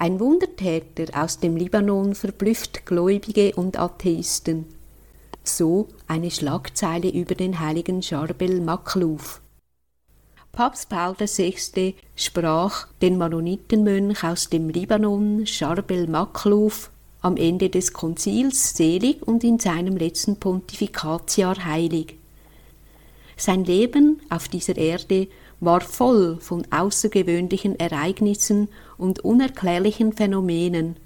Ein Wundertäter aus dem Libanon verblüfft Gläubige und Atheisten. So eine Schlagzeile über den heiligen Charbel Makluf. Papst Paul VI. sprach den Mennonitenmönch aus dem Libanon, Charbel Makluf, am Ende des Konzils selig und in seinem letzten Pontifikatsjahr heilig. Sein Leben auf dieser Erde war voll von außergewöhnlichen Ereignissen und unerklärlichen Phänomenen.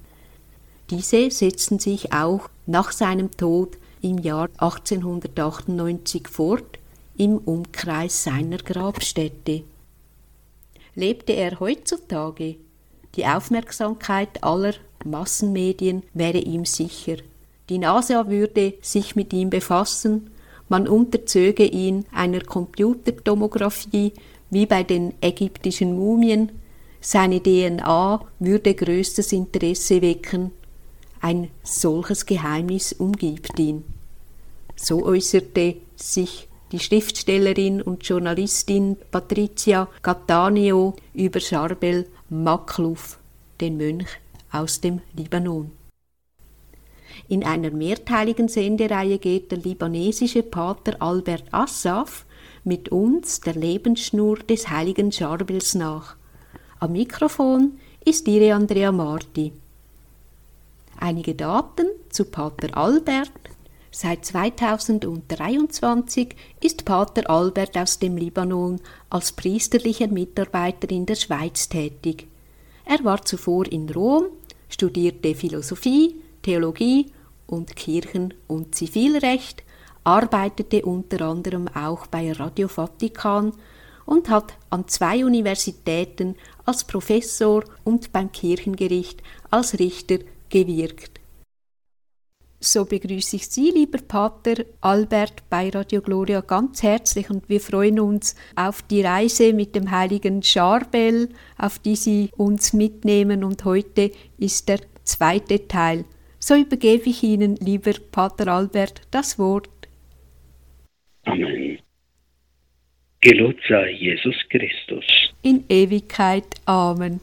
Diese setzten sich auch nach seinem Tod im Jahr 1898 fort im Umkreis seiner Grabstätte. Lebte er heutzutage, die Aufmerksamkeit aller Massenmedien wäre ihm sicher. Die NASA würde sich mit ihm befassen man unterzöge ihn einer Computertomographie wie bei den ägyptischen Mumien, seine DNA würde größtes Interesse wecken, ein solches Geheimnis umgibt ihn. So äußerte sich die Schriftstellerin und Journalistin Patricia Cattaneo über Charbel Makluf, den Mönch aus dem Libanon. In einer mehrteiligen Sendereihe geht der libanesische Pater Albert Assaf mit uns der Lebensschnur des heiligen Charbels nach. Am Mikrofon ist Ihre Andrea Marti. Einige Daten zu Pater Albert. Seit 2023 ist Pater Albert aus dem Libanon als priesterlicher Mitarbeiter in der Schweiz tätig. Er war zuvor in Rom, studierte Philosophie, Theologie und Kirchen- und Zivilrecht, arbeitete unter anderem auch bei Radio Vatikan und hat an zwei Universitäten als Professor und beim Kirchengericht als Richter gewirkt. So begrüße ich Sie, lieber Pater Albert, bei Radio Gloria ganz herzlich und wir freuen uns auf die Reise mit dem heiligen Charbel, auf die Sie uns mitnehmen und heute ist der zweite Teil so übergebe ich Ihnen, lieber Pater Albert, das Wort. Amen. Gelobt sei Jesus Christus. In Ewigkeit. Amen.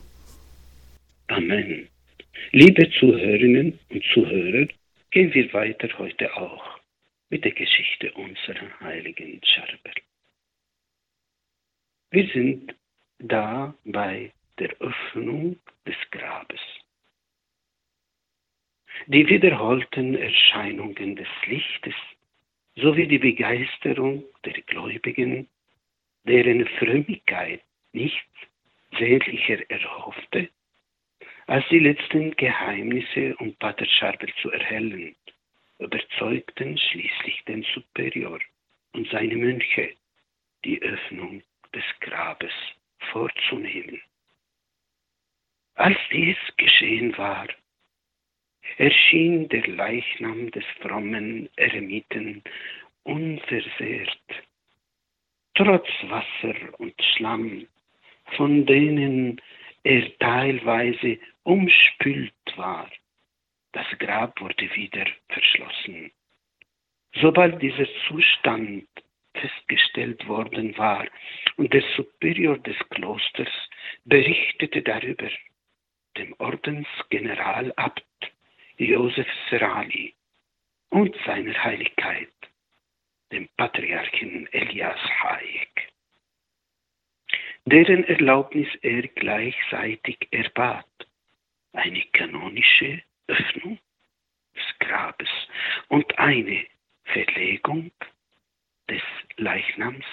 Amen. Liebe Zuhörerinnen und Zuhörer, gehen wir weiter heute auch mit der Geschichte unserer heiligen Charbel. Wir sind da bei der Öffnung des Grabes. Die wiederholten Erscheinungen des Lichtes sowie die Begeisterung der Gläubigen, deren Frömmigkeit nichts sehnlicher erhoffte, als die letzten Geheimnisse um Pater Scharbel zu erhellen, überzeugten schließlich den Superior und seine Mönche, die Öffnung des Grabes vorzunehmen. Als dies geschehen war, erschien der Leichnam des frommen Eremiten unversehrt, trotz Wasser und Schlamm, von denen er teilweise umspült war. Das Grab wurde wieder verschlossen. Sobald dieser Zustand festgestellt worden war und der Superior des Klosters berichtete darüber dem Ordensgeneralabt Josef Serali und seiner Heiligkeit, dem Patriarchen Elias Hayek, deren Erlaubnis er gleichzeitig erbat, eine kanonische Öffnung des Grabes und eine Verlegung des Leichnams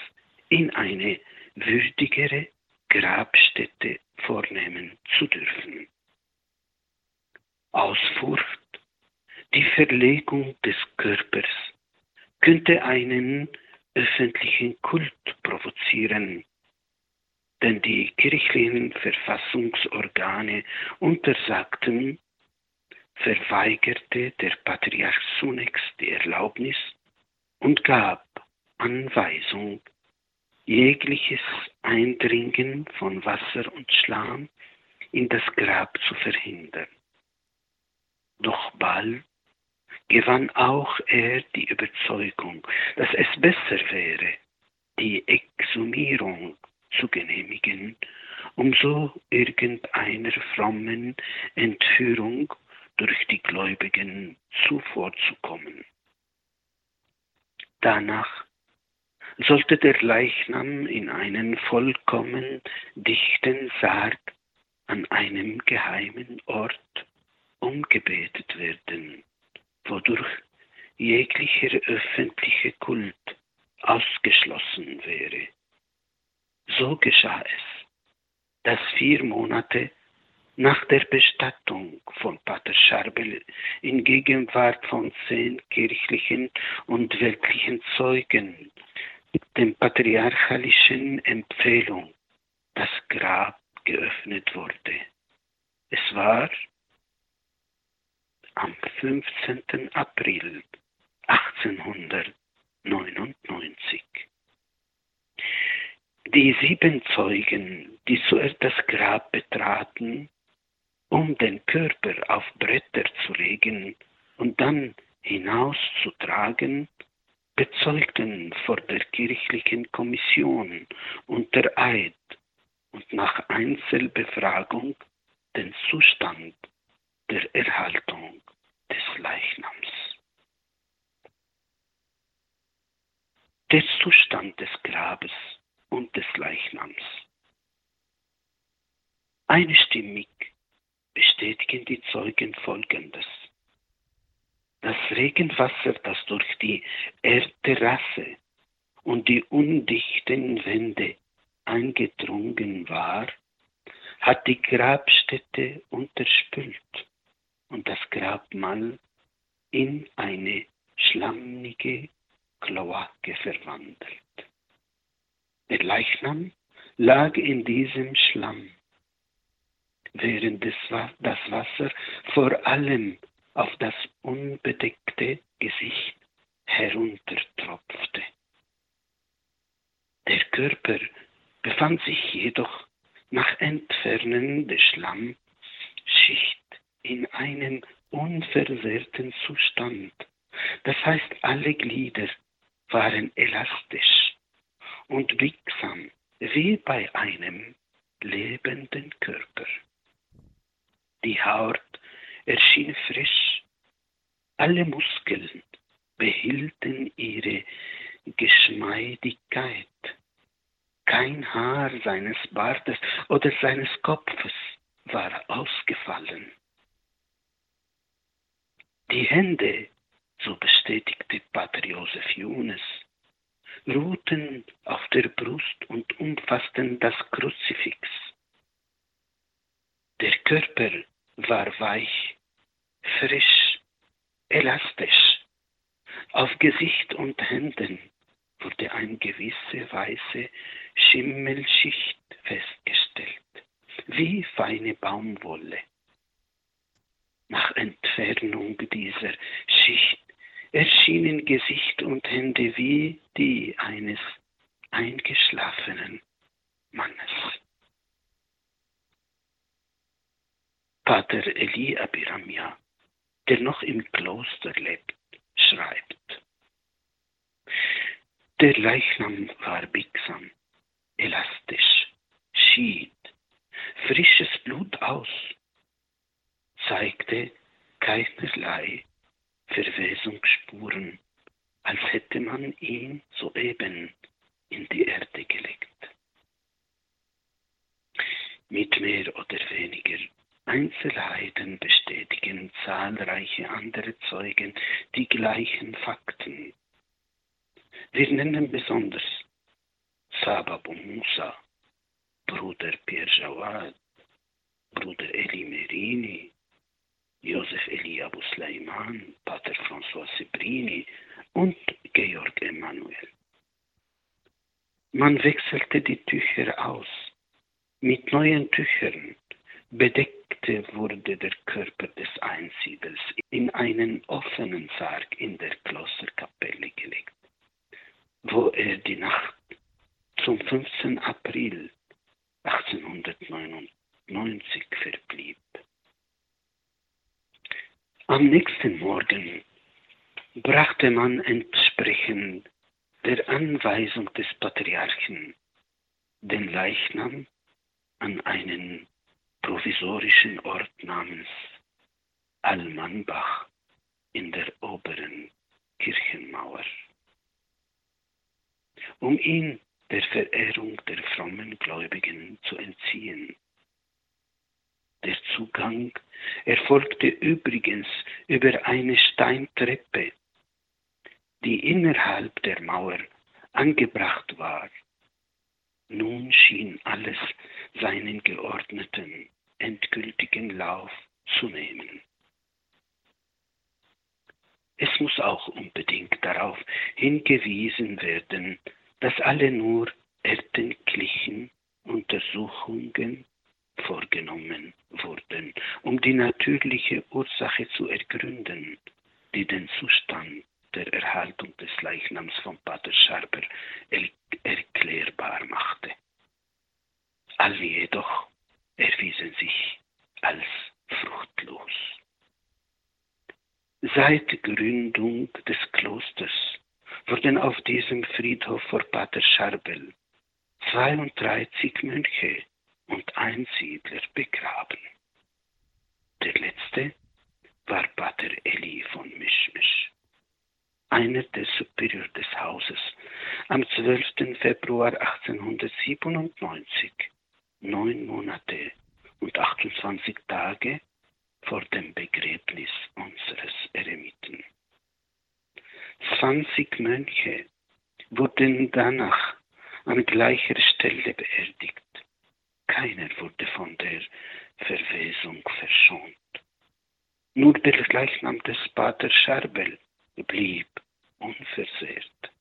in eine würdigere Grabstätte vornehmen zu dürfen. Aus Furcht, die Verlegung des Körpers könnte einen öffentlichen Kult provozieren, denn die kirchlichen Verfassungsorgane untersagten, verweigerte der Patriarch zunächst die Erlaubnis und gab Anweisung, jegliches Eindringen von Wasser und Schlamm in das Grab zu verhindern. Doch bald gewann auch er die Überzeugung, dass es besser wäre, die Exhumierung zu genehmigen um so irgendeiner frommen Entführung durch die Gläubigen zuvorzukommen. Danach sollte der Leichnam in einen vollkommen dichten Sarg an einem geheimen Ort umgebetet werden, wodurch jeglicher öffentliche Kult ausgeschlossen wäre. So geschah es, dass vier Monate nach der Bestattung von Pater Scharbel in Gegenwart von zehn kirchlichen und weltlichen Zeugen dem patriarchalischen Empfehlung das Grab geöffnet wurde. Es war am 15. April 1899. Die sieben Zeugen, die zuerst das Grab betraten, um den Körper auf Bretter zu legen und dann hinauszutragen, bezeugten vor der kirchlichen Kommission unter Eid und nach Einzelbefragung den Zustand der Erhaltung Leichnams. Der Zustand des Grabes und des Leichnams. Einstimmig bestätigen die Zeugen Folgendes. Das Regenwasser, das durch die Erdterrasse und die undichten Wände eingedrungen war, hat die Grabstätte unterspült und das Grabmal in eine schlammige Kloake verwandelt. Der Leichnam lag in diesem Schlamm, während das Wasser vor allem auf das unbedeckte Gesicht heruntertropfte. Der Körper befand sich jedoch nach Entfernen der Schlammschicht in einem unversehrten Zustand. Das heißt, alle Glieder waren elastisch und biegsam wie bei einem lebenden Körper. Die Haut erschien frisch. Alle Muskeln behielten ihre Geschmeidigkeit. Kein Haar seines Bartes oder seines Kopfes war ausgefallen. Die Hände, so bestätigte Pater Josef Junes, ruhten auf der Brust und umfassten das Kruzifix. Der Körper war weich frisch, elastisch. Auf Gesicht und Händen wurde eine gewisse weiße Schimmelschicht festgestellt, wie feine Baumwolle. Nach Entfernung dieser Schicht erschienen Gesicht und Hände wie die eines eingeschlafenen Mannes. Pater Eli Abiramia der noch im Kloster lebt, schreibt. Der Leichnam war biegsam, elastisch, schied frisches Blut aus, zeigte keinerlei Verwesungsspuren, als hätte man ihn soeben in die Erde gelegt. Mit mehr oder weniger Einzelheiten bestätigen zahlreiche andere Zeugen die gleichen Fakten. Wir nennen besonders Sabab Musa, Bruder Pierre Jawad, Bruder Eli Merini, Josef Eli Sleiman, Pater François Sebrini und Georg Emanuel. Man wechselte die Tücher aus mit neuen Tüchern bedeckte wurde der Körper des Einsiedels in einen offenen Sarg in der Klosterkapelle gelegt, wo er die Nacht zum 15. April 1899 verblieb. Am nächsten Morgen brachte man entsprechend der Anweisung des Patriarchen den Leichnam an einen provisorischen Ort namens Almanbach in der oberen Kirchenmauer. Um ihn der Verehrung der frommen Gläubigen zu entziehen. Der Zugang erfolgte übrigens über eine Steintreppe, die innerhalb der Mauer angebracht war. Nun schien alles seinen geordneten, endgültigen Lauf zu nehmen. Es muss auch unbedingt darauf hingewiesen werden, dass alle nur erdenklichen Untersuchungen vorgenommen wurden, um die natürliche Ursache zu ergründen, die den Zustand der Erhaltung des Leichnams von Pater Scherber erklärbar machte. Alle jedoch erwiesen sich als fruchtlos. Seit Gründung des Klosters wurden auf diesem Friedhof vor Pater Scharbel 32 Mönche und Einsiedler begraben. Der letzte war Pater Eli von Mischmisch, einer der Superior des Hauses, am 12. Februar 1897, neun Monate und 28 Tage vor dem Begräbnis unseres Eremiten. 20 Mönche wurden danach an gleicher Stelle beerdigt. Keiner wurde von der Verwesung verschont. Nur der Leichnam des Pater Scherbel blieb unversehrt.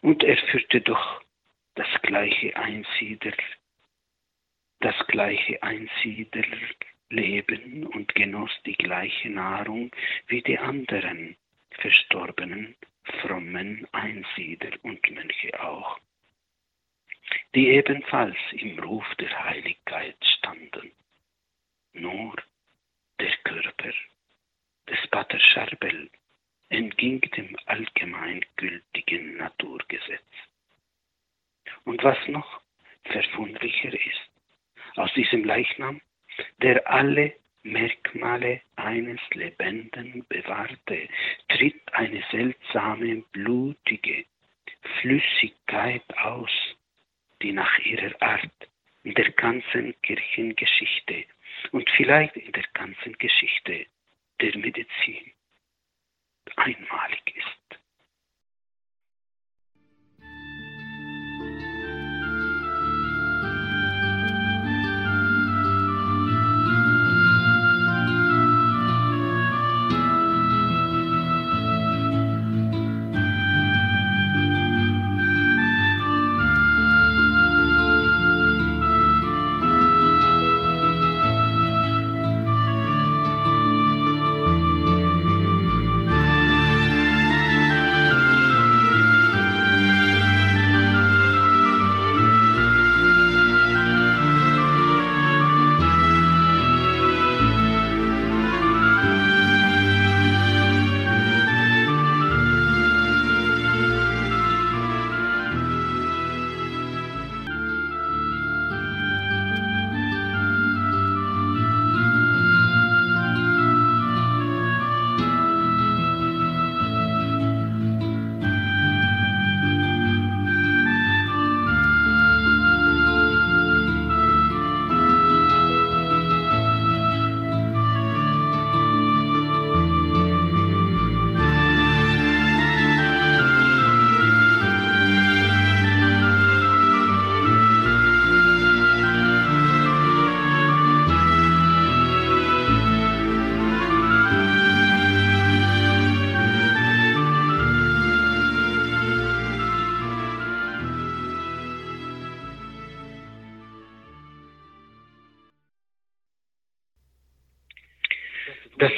Und er führte doch das gleiche Einsiedler, das gleiche Einsiedlerleben und genoss die gleiche Nahrung wie die anderen verstorbenen frommen Einsiedler und Mönche auch, die ebenfalls im Ruf der Heiligkeit standen. Nur der Körper des Pater Scherbel entging dem allgemeingültigen Naturgesetz. Und was noch verwunderlicher ist, aus diesem Leichnam, der alle Merkmale eines Lebenden bewahrte, tritt eine seltsame, blutige Flüssigkeit aus, die nach ihrer Art in der ganzen Kirchengeschichte und vielleicht in der ganzen Geschichte der Medizin einmalig ist.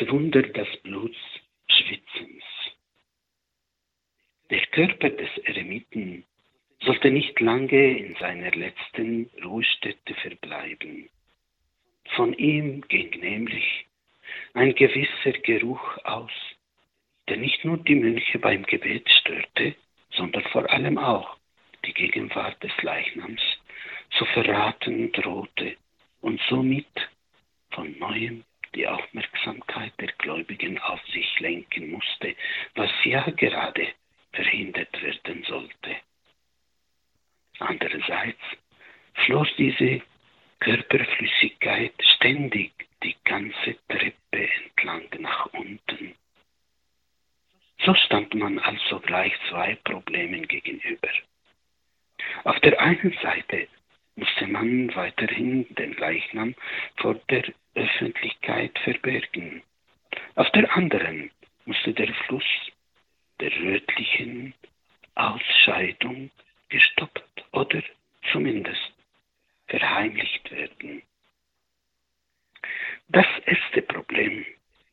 Wunder des Blutsschwitzens. Der Körper des Eremiten sollte nicht lange in seiner letzten Ruhestätte verbleiben. Von ihm ging nämlich ein gewisser Geruch aus, der nicht nur die Mönche beim Gebet störte, sondern vor allem auch die Gegenwart des Leichnams zu verraten drohte und somit von neuem die Aufmerksamkeit der Gläubigen auf sich lenken musste, was ja gerade verhindert werden sollte. Andererseits floss diese Körperflüssigkeit ständig die ganze Treppe entlang nach unten. So stand man also gleich zwei Problemen gegenüber. Auf der einen Seite musste man weiterhin den Leichnam vor der Öffentlichkeit verbergen. Auf der anderen musste der Fluss der rötlichen Ausscheidung gestoppt oder zumindest verheimlicht werden. Das erste Problem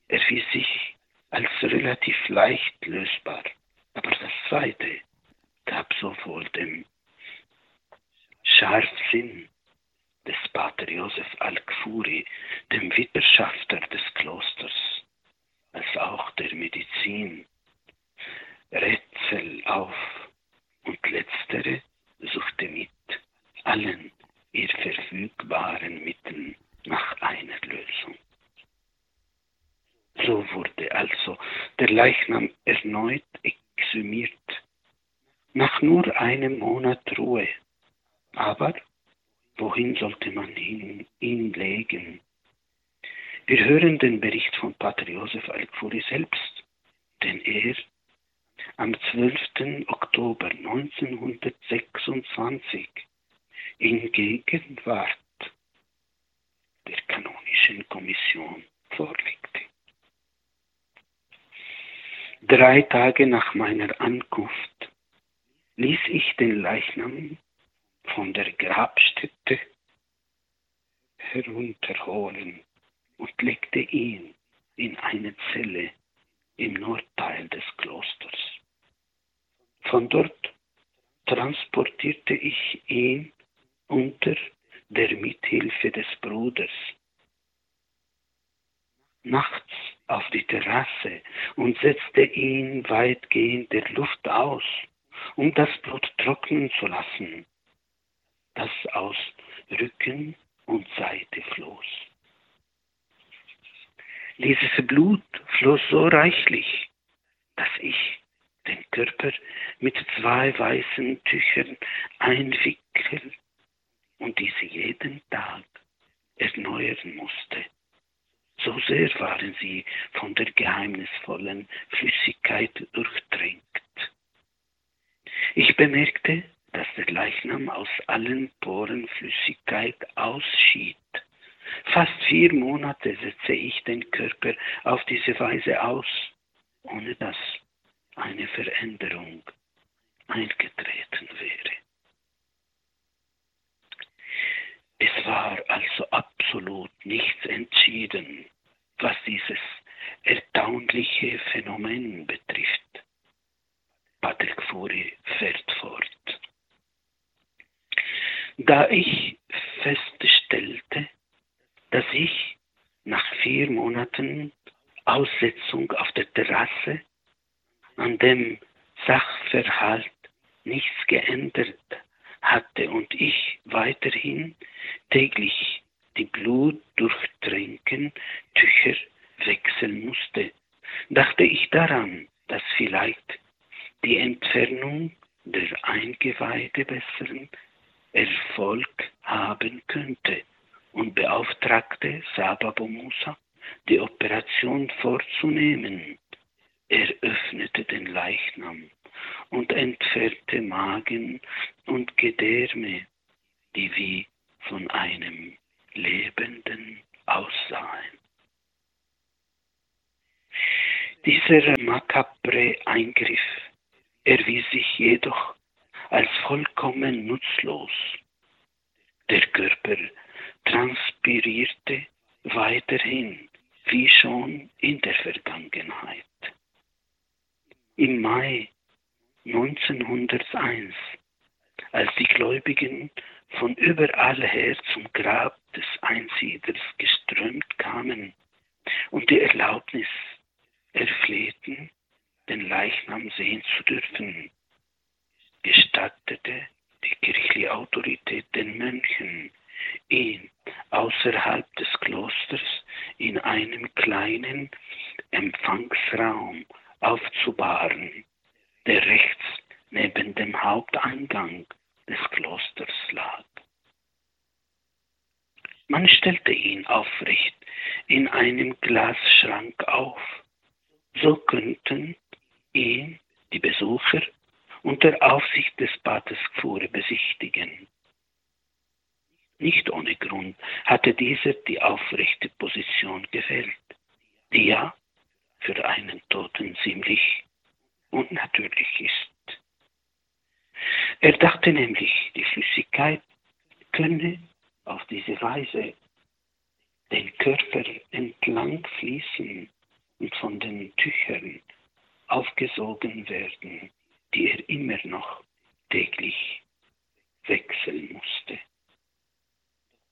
erwies sich als relativ leicht lösbar, aber das zweite gab sowohl dem Scharfsinn des Pater Josef Al-Kfuri, dem Witterschafter des Klosters, als auch der Medizin, Rätsel auf und letztere suchte mit allen ihr verfügbaren Mitteln nach einer Lösung. So wurde also der Leichnam erneut exhumiert, nach nur einem Monat Ruhe. Aber wohin sollte man ihn, ihn legen? Wir hören den Bericht von Pater Josef Al-Khoury selbst, denn er am 12. Oktober 1926 in Gegenwart der kanonischen Kommission vorlegte. Drei Tage nach meiner Ankunft ließ ich den Leichnam von der Grabstätte herunterholen und legte ihn in eine Zelle im Nordteil des Klosters. Von dort transportierte ich ihn unter der Mithilfe des Bruders nachts auf die Terrasse und setzte ihn weitgehend der Luft aus, um das Blut trocknen zu lassen, das aus Rücken und Seite floss. Dieses Blut floss so reichlich, dass ich den Körper mit zwei weißen Tüchern einwickeln und diese jeden Tag erneuern musste. So sehr waren sie von der geheimnisvollen Flüssigkeit durchtränkt. Ich bemerkte, dass der Leichnam aus allen Poren Flüssigkeit ausschied. Fast vier Monate setze ich den Körper auf diese Weise aus, ohne dass eine Veränderung eingetreten wäre. Es war also absolut nichts entschieden, was dieses erstaunliche Phänomen betrifft. Patrick Furi fährt fort. Da ich feststellte, dass ich nach vier Monaten Aussetzung auf der Terrasse an dem Sachverhalt nichts geändert hatte und ich weiterhin täglich die Blut durchtränken Tücher wechseln musste, dachte ich daran, dass vielleicht die Entfernung der Eingeweide besseren Erfolg haben könnte und beauftragte Sababu Musa, die Operation vorzunehmen. Er öffnete den Leichnam und entfernte Magen und Gedärme, die wie von einem Lebenden aussahen. Dieser makabre Eingriff erwies sich jedoch als vollkommen nutzlos. Der Körper transpirierte weiterhin wie schon in der Vergangenheit. Im Mai 1901, als die Gläubigen von überall her zum Grab des Einsiedlers geströmt kamen und die Erlaubnis erflehten, den Leichnam sehen zu dürfen, gestattete die kirchliche Autorität den Mönchen innerhalb des Klosters in einem kleinen Empfangsraum aufzubahren, der rechts neben dem Haupteingang des Klosters lag. Man stellte ihn aufrecht in einem Glasschrank auf. So könnten ihn die Besucher unter Aufsicht des Paters Gfure besichtigen. Nicht ohne Grund hatte dieser die aufrechte Position gewählt, die ja für einen Toten ziemlich unnatürlich ist. Er dachte nämlich, die Flüssigkeit könne auf diese Weise den Körper entlang fließen und von den Tüchern aufgesogen werden, die er immer noch täglich wechseln musste.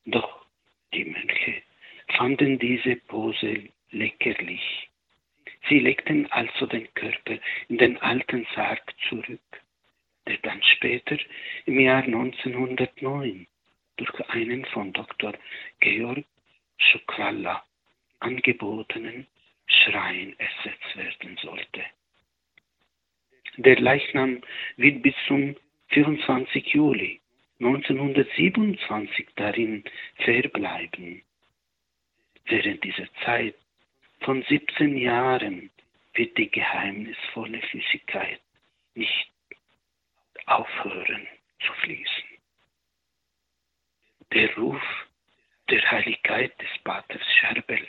Doch die Mönche fanden diese Pose leckerlich. Sie legten also den Körper in den alten Sarg zurück, der dann später im Jahr 1909 durch einen von Dr. Georg Schukralla angebotenen Schrein ersetzt werden sollte. Der Leichnam wird bis zum 24. Juli 1927 darin verbleiben. Während dieser Zeit von 17 Jahren wird die geheimnisvolle Flüssigkeit nicht aufhören zu fließen. Der Ruf der Heiligkeit des Paters Scherbel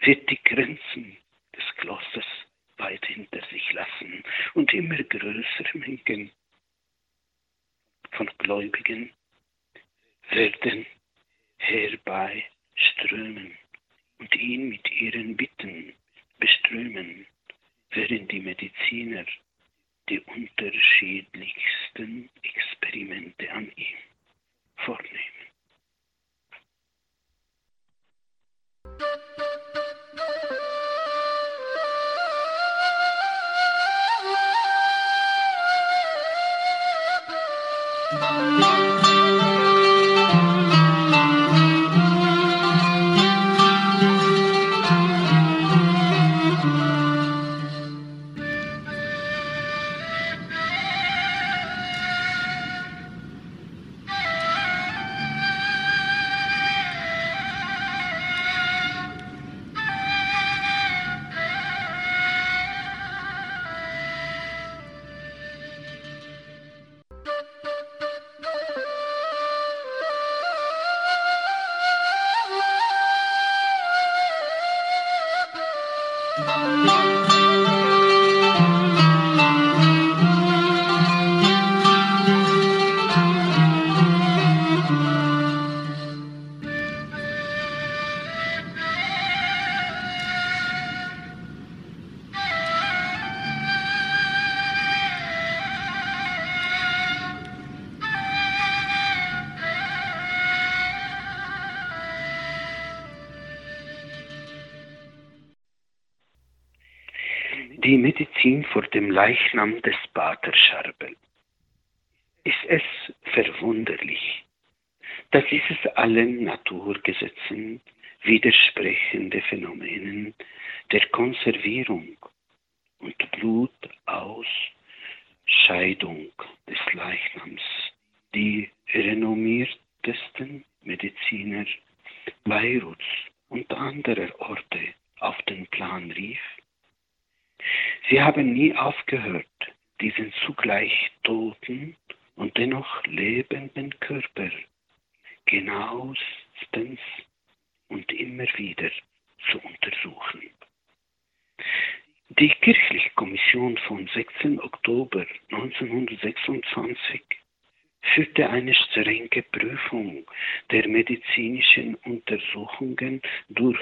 wird die Grenzen des Klosters weit hinter sich lassen und immer größere Mengen von Gläubigen werden herbeiströmen und ihn mit ihren Bitten beströmen, während die Mediziner die unterschiedlichsten Experimente an ihm vornehmen. Música die Medizin vor dem Leichnam des Pater Scherbel. Ist es verwunderlich, dass dieses allen Naturgesetzen widersprechende Phänomenen der Konservierung und Blutausscheidung des Leichnams die renommiertesten Mediziner Haben nie aufgehört, diesen zugleich toten und dennoch lebenden Körper genauestens und immer wieder zu untersuchen. Die Kirchliche Kommission vom 16. Oktober 1926 führte eine strenge Prüfung der medizinischen Untersuchungen durch,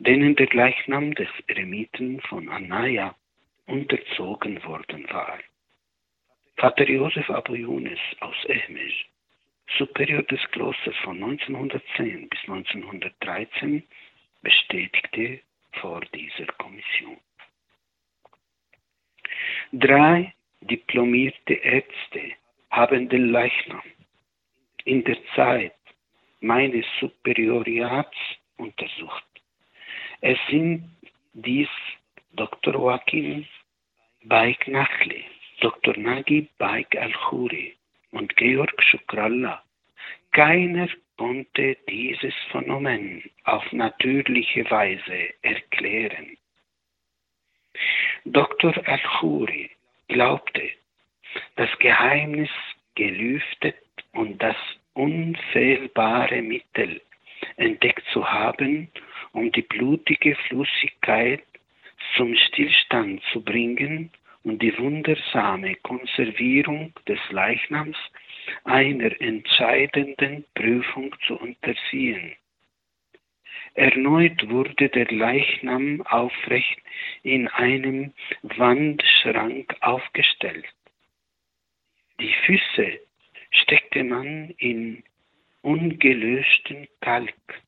denen der Gleichnam des Eremiten von Anaya unterzogen worden war. Vater Josef Abu Yunus aus Ehmir, Superior des Klosters von 1910 bis 1913, bestätigte vor dieser Kommission. Drei diplomierte Ärzte haben den Leichnam in der Zeit meines Superioriats untersucht. Es sind dies Dr. Joachim Nachli, Dr. Nagi Baik Al-Khuri und Georg Shukrallah. Keiner konnte dieses Phänomen auf natürliche Weise erklären. Dr. Al-Khuri glaubte, das Geheimnis gelüftet und das unfehlbare Mittel entdeckt zu haben, um die blutige Flüssigkeit zum Stillstand zu bringen und die wundersame Konservierung des Leichnams einer entscheidenden Prüfung zu unterziehen. Erneut wurde der Leichnam aufrecht in einem Wandschrank aufgestellt. Die Füße steckte man in ungelöschten Kalk.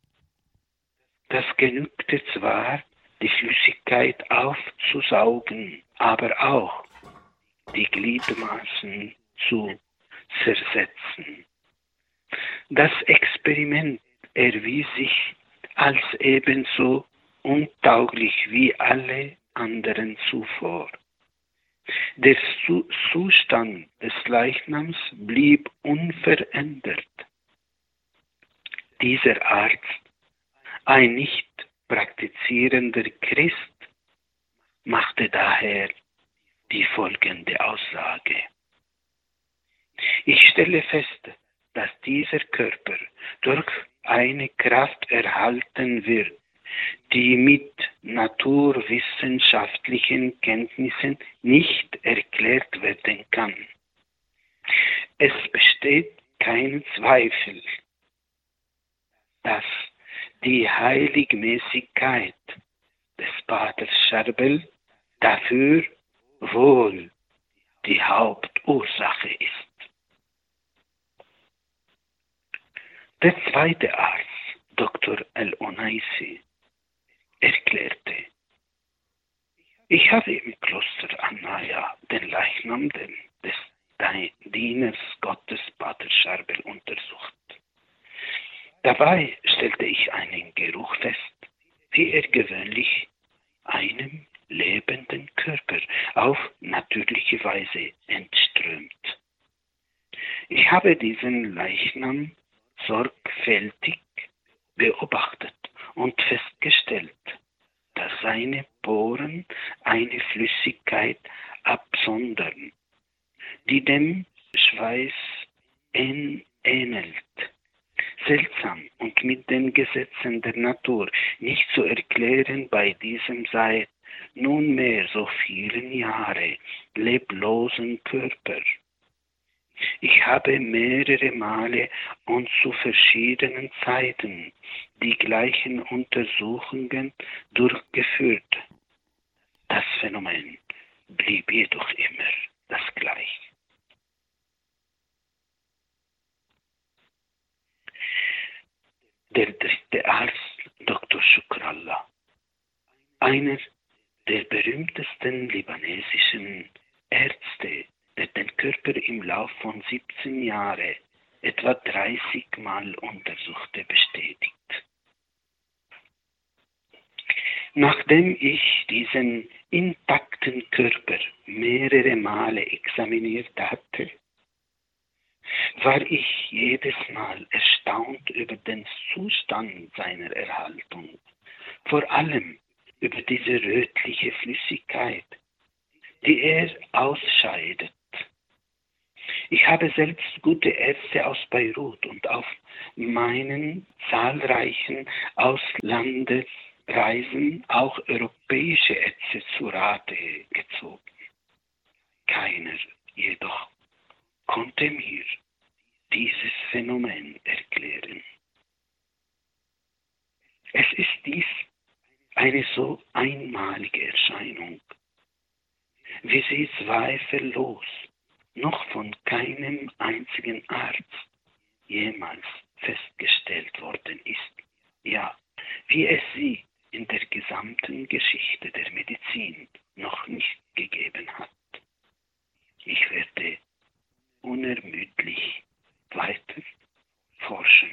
Das genügte zwar, die Flüssigkeit aufzusaugen, aber auch die Gliedmaßen zu zersetzen. Das Experiment erwies sich als ebenso untauglich wie alle anderen zuvor. Der Zustand des Leichnams blieb unverändert. Dieser Arzt, ein nicht praktizierender Christ, machte daher die folgende Aussage. Ich stelle fest, dass dieser Körper durch eine Kraft erhalten wird, die mit naturwissenschaftlichen Kenntnissen nicht erklärt werden kann. Es besteht kein Zweifel, dass die Heiligmäßigkeit des Paters Scherbel dafür wohl die Hauptursache ist. Der zweite Arzt, Dr. El-Onaisi, erklärte, ich habe im Kloster Anaya den Leichnam des Dieners Gottes Pater Scherbel untersucht. Dabei stellte ich einen Geruch fest, wie er gewöhnlich einem lebenden Körper auf natürliche Weise entströmt. Ich habe diesen Leichnam sorgfältig beobachtet und festgestellt, dass seine Poren eine Flüssigkeit absondern, die dem Schweiß ähnelt. Seltsam und mit den Gesetzen der Natur nicht zu erklären bei diesem seit nunmehr so vielen Jahre leblosen Körper. Ich habe mehrere Male und zu verschiedenen Zeiten die gleichen Untersuchungen durchgeführt. Das Phänomen blieb jedoch immer das gleiche. Der dritte Arzt, Dr. Shukrallah, einer der berühmtesten libanesischen Ärzte der den Körper im Lauf von 17 Jahren etwa 30 Mal untersuchte, bestätigt. Nachdem ich diesen intakten Körper mehrere Male examiniert hatte, war ich jedes Mal erstaunt über den Zustand seiner Erhaltung, vor allem über diese rötliche Flüssigkeit, die er ausscheidet ich habe selbst gute Ärzte aus Beirut und auf meinen zahlreichen Auslandesreisen auch europäische Ärzte zu Rate gezogen. Keiner jedoch konnte mir dieses Phänomen erklären. Es ist dies eine so einmalige Erscheinung, wie sie zweifellos noch von keinem einzigen Arzt jemals festgestellt worden ist. Ja, wie es sie in der gesamten Geschichte der Medizin noch nicht gegeben hat. Ich werde unermüdlich weiter forschen.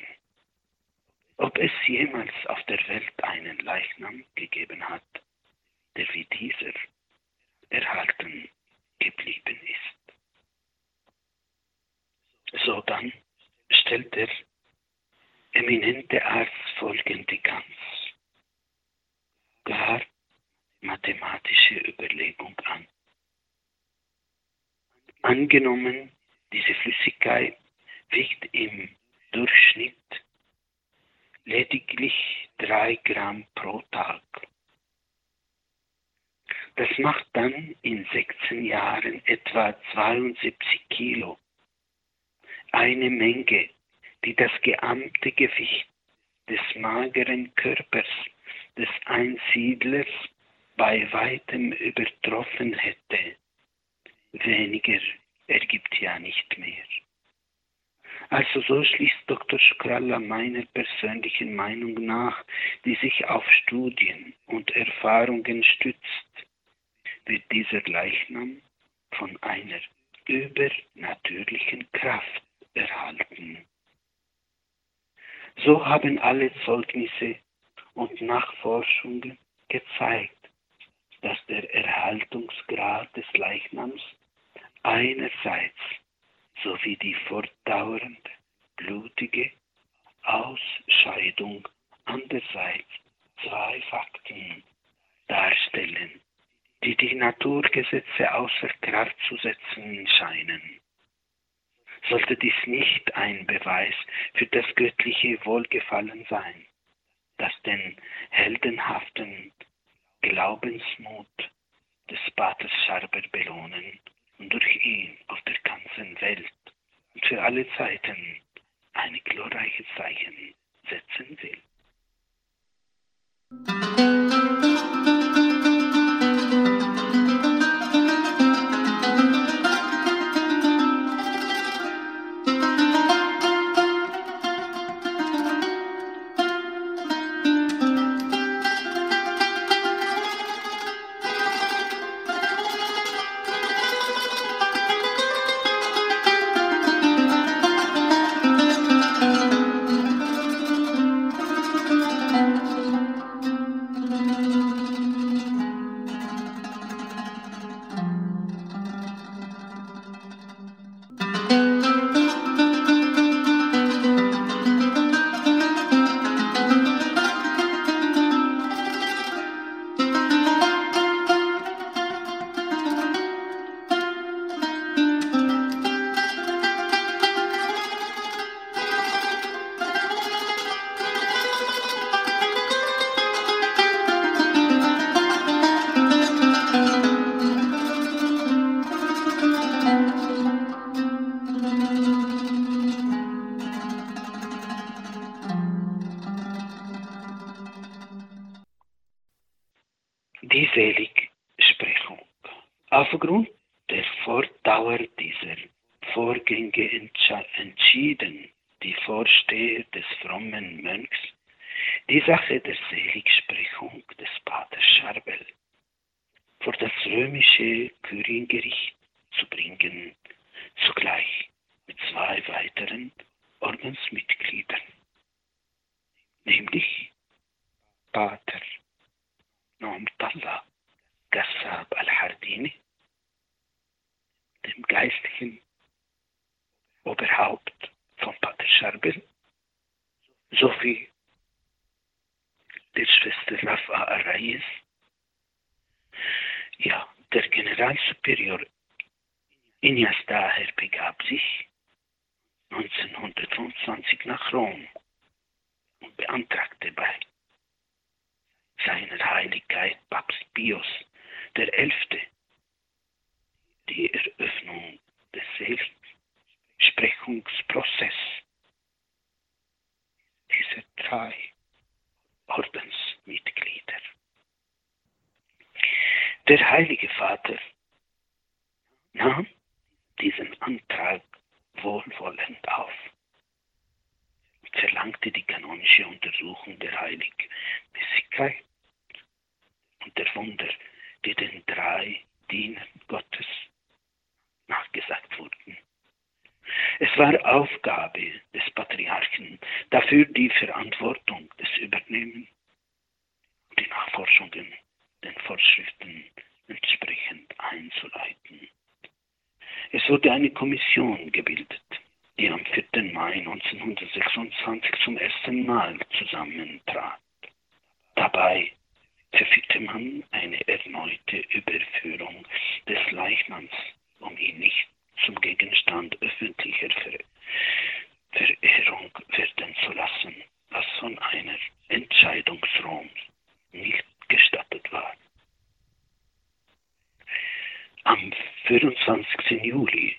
Jemals auf der Welt einen Leichnam gegeben hat, der wie dieser erhalten geblieben ist. So dann stellt der eminente Arzt folgende ganz gar mathematische Überlegung an. Angenommen, diese Flüssigkeit wiegt im Durchschnitt lediglich drei Gramm pro Tag. Das macht dann in 16 Jahren etwa 72 Kilo. Eine Menge, die das geamte Gewicht des mageren Körpers des Einsiedlers bei weitem übertroffen hätte. Weniger ergibt ja nicht mehr. Also so schließt Dr. Skralla meiner persönlichen Meinung nach, die sich auf Studien und Erfahrungen stützt, wird dieser Leichnam von einer übernatürlichen Kraft erhalten. So haben alle Zeugnisse und Nachforschungen gezeigt, dass der Erhaltungsgrad des Leichnams einerseits sowie die fortdauernde blutige Ausscheidung andererseits zwei Fakten darstellen, die die Naturgesetze außer Kraft zu setzen scheinen. Sollte dies nicht ein Beweis für das göttliche Wohlgefallen sein, das den heldenhaften Glaubensmut des Paters Scharber belohnen und durch ihn auf der ganzen Welt und für alle Zeiten ein glorreiches Zeichen setzen will. Oberhaupt von Pater Scharbel, sowie der Schwester Rafa Arayes, ja, der Generalsuperior Inias daher begab sich 1925 nach Rom und beantragte bei seiner Heiligkeit Papst Pius Elfte die Eröffnung des Seligsprechungsprozesses dieser drei Ordensmitglieder. Der Heilige Vater nahm diesen Antrag wohlwollend auf und verlangte die kanonische Untersuchung der Heiligmäßigkeit und der Wunder, die den drei Dienern Gottes nachgesagt wurden. Es war Aufgabe des Patriarchen, dafür die Verantwortung des über nehmen, die Nachforschungen den Vorschriften entsprechend einzuleiten. Es wurde eine Kommission gebildet, die am 4. Mai 1926 zum ersten Mal zusammentrat. Dabei verfügte man eine erneute Überführung des Leichnams, um ihn nicht zum Gegenstand öffentlicher Ver Verehrung werden zu lassen, was von einer Entscheidung Roms nicht gestattet war. Am 24. Juli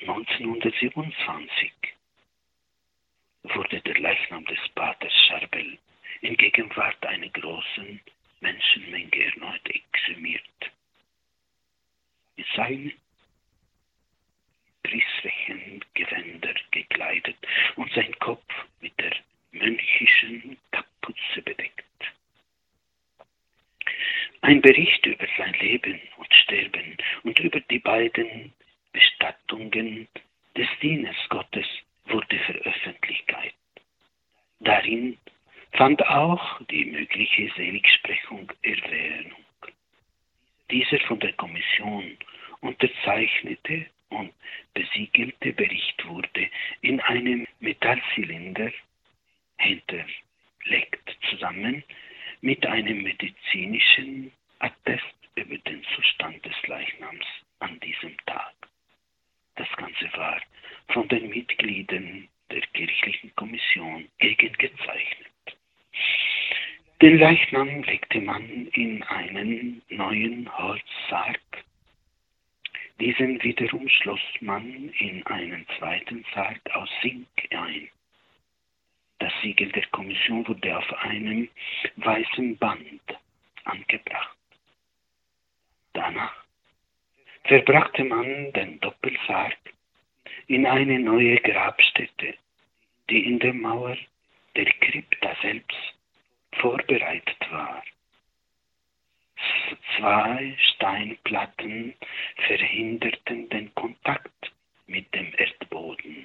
1927 wurde der Leichnam des Paters Charbel in Gegenwart einer großen Menschenmenge erneut exhumiert. In seine priestlichen Gewänder gekleidet und sein Kopf mit der mönchischen Kapuze bedeckt. Ein Bericht über sein Leben und Sterben und über die beiden Bestattungen des Dieners Gottes wurde veröffentlicht. Darin fand auch die mögliche Seligsprechung Erwähnung. Dieser von der Kommission unterzeichnete und besiegelte Bericht wurde in einem Metallzylinder hinterlegt, zusammen mit einem medizinischen Attest über den Zustand des Leichnams an diesem Tag. Das Ganze war von den Mitgliedern der kirchlichen Kommission gegengezeichnet. Den Leichnam legte man in einen neuen Holzsarg. Diesen wiederum schloss man in einen zweiten Sarg aus Zink ein. Das Siegel der Kommission wurde auf einem weißen Band angebracht. Danach verbrachte man den Doppelsarg in eine neue Grabstätte, die in der Mauer der Krypta selbst vorbereitet war. Zwei Steinplatten verhinderten den Kontakt mit dem Erdboden.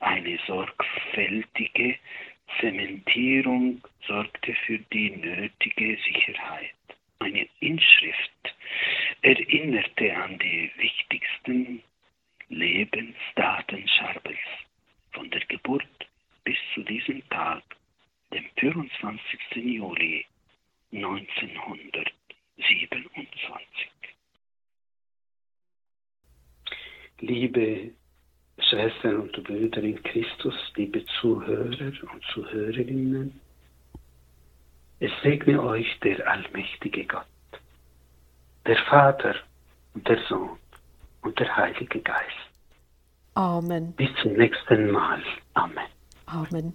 Eine sorgfältige Zementierung sorgte für die nötige Sicherheit. Eine Inschrift erinnerte an die wichtigsten Lebensdaten Scharbels von der Geburt bis zu diesem Tag, dem 24. Juli 1927. Liebe Schwestern und Brüder in Christus, liebe Zuhörer und Zuhörerinnen, es segne euch der allmächtige Gott, der Vater und der Sohn und der Heilige Geist. Amen. Bis zum nächsten Mal. Amen. Amen.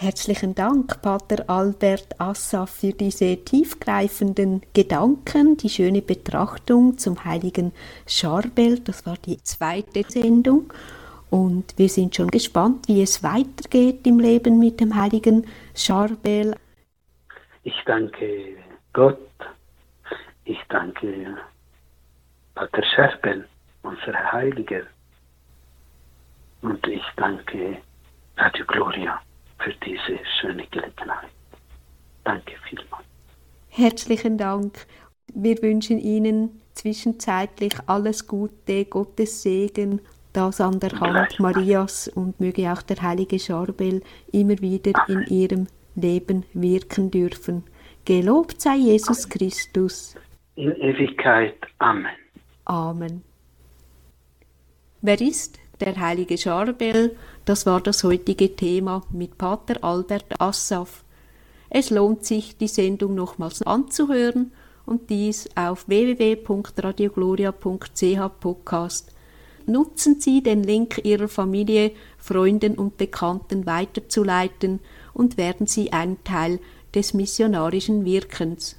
Herzlichen Dank, Pater Albert Assaf, für diese tiefgreifenden Gedanken, die schöne Betrachtung zum heiligen Scharbel. Das war die zweite Sendung. Und wir sind schon gespannt, wie es weitergeht im Leben mit dem heiligen Scharbel. Ich danke Gott. Ich danke Pater Scharbel, unser Heiliger. Und ich danke Radio Gloria für diese schöne Gelegenheit. Danke vielmals. Herzlichen Dank. Wir wünschen Ihnen zwischenzeitlich alles Gute, Gottes Segen, das an der Hand Marias und möge auch der heilige Scharbel immer wieder Amen. in Ihrem Leben wirken dürfen. Gelobt sei Jesus Amen. Christus. In Ewigkeit. Amen. Amen. Wer ist der heilige Scharbel? Das war das heutige Thema mit Pater Albert Assaf. Es lohnt sich, die Sendung nochmals anzuhören und dies auf www.radiogloria.ch Podcast. Nutzen Sie den Link Ihrer Familie, Freunden und Bekannten weiterzuleiten und werden Sie ein Teil des missionarischen Wirkens.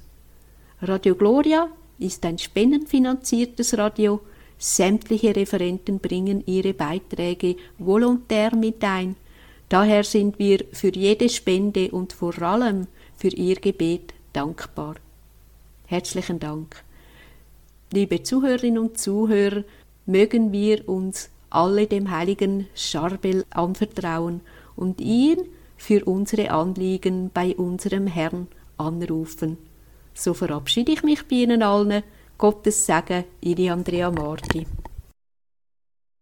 Radio Gloria ist ein spendenfinanziertes Radio, Sämtliche Referenten bringen ihre Beiträge volontär mit ein. Daher sind wir für jede Spende und vor allem für Ihr Gebet dankbar. Herzlichen Dank. Liebe Zuhörerinnen und Zuhörer, mögen wir uns alle dem heiligen Scharbel anvertrauen und ihn für unsere Anliegen bei unserem Herrn anrufen. So verabschiede ich mich bei Ihnen allen. Gottes Segen, Ihre Andrea Marti.